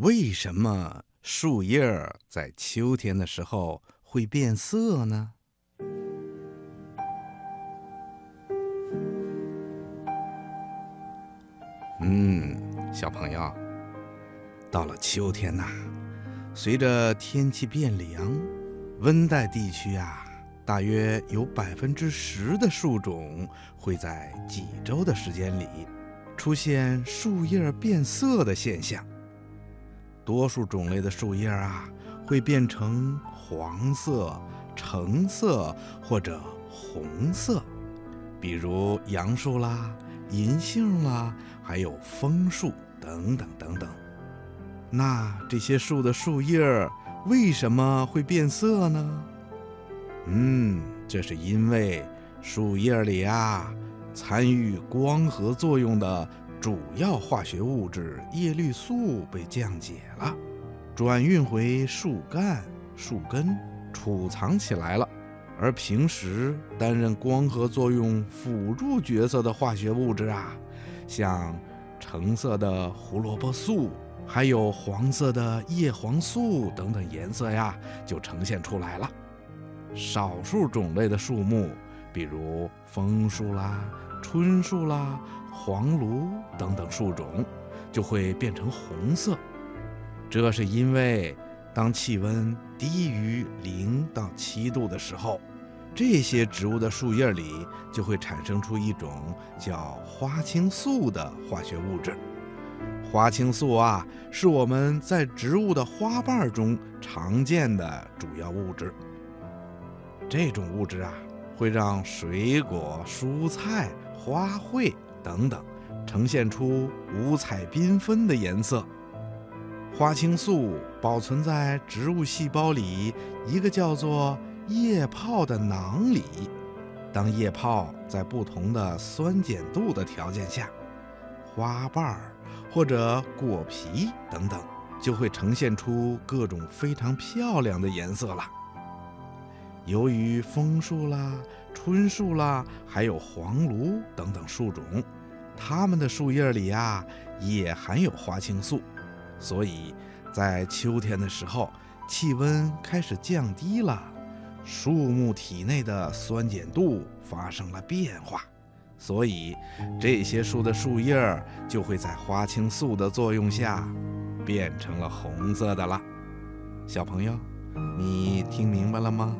为什么树叶在秋天的时候会变色呢？嗯，小朋友，到了秋天呐，随着天气变凉，温带地区啊，大约有百分之十的树种会在几周的时间里出现树叶变色的现象。多数种类的树叶啊，会变成黄色、橙色或者红色，比如杨树啦、银杏啦。还有枫树等等等等，那这些树的树叶为什么会变色呢？嗯，这是因为树叶里啊，参与光合作用的主要化学物质叶绿素被降解了，转运回树干、树根，储藏起来了。而平时担任光合作用辅助角色的化学物质啊。像橙色的胡萝卜素，还有黄色的叶黄素等等颜色呀，就呈现出来了。少数种类的树木，比如枫树啦、椿树啦、黄芦等等树种，就会变成红色。这是因为当气温低于零到七度的时候。这些植物的树叶里就会产生出一种叫花青素的化学物质。花青素啊，是我们在植物的花瓣中常见的主要物质。这种物质啊，会让水果、蔬菜、花卉等等呈现出五彩缤纷的颜色。花青素保存在植物细胞里一个叫做。液泡的囊里，当液泡在不同的酸碱度的条件下，花瓣儿或者果皮等等，就会呈现出各种非常漂亮的颜色了。由于枫树啦、椿树啦，还有黄栌等等树种，它们的树叶里呀也含有花青素，所以在秋天的时候，气温开始降低了。树木体内的酸碱度发生了变化，所以这些树的树叶就会在花青素的作用下变成了红色的了。小朋友，你听明白了吗？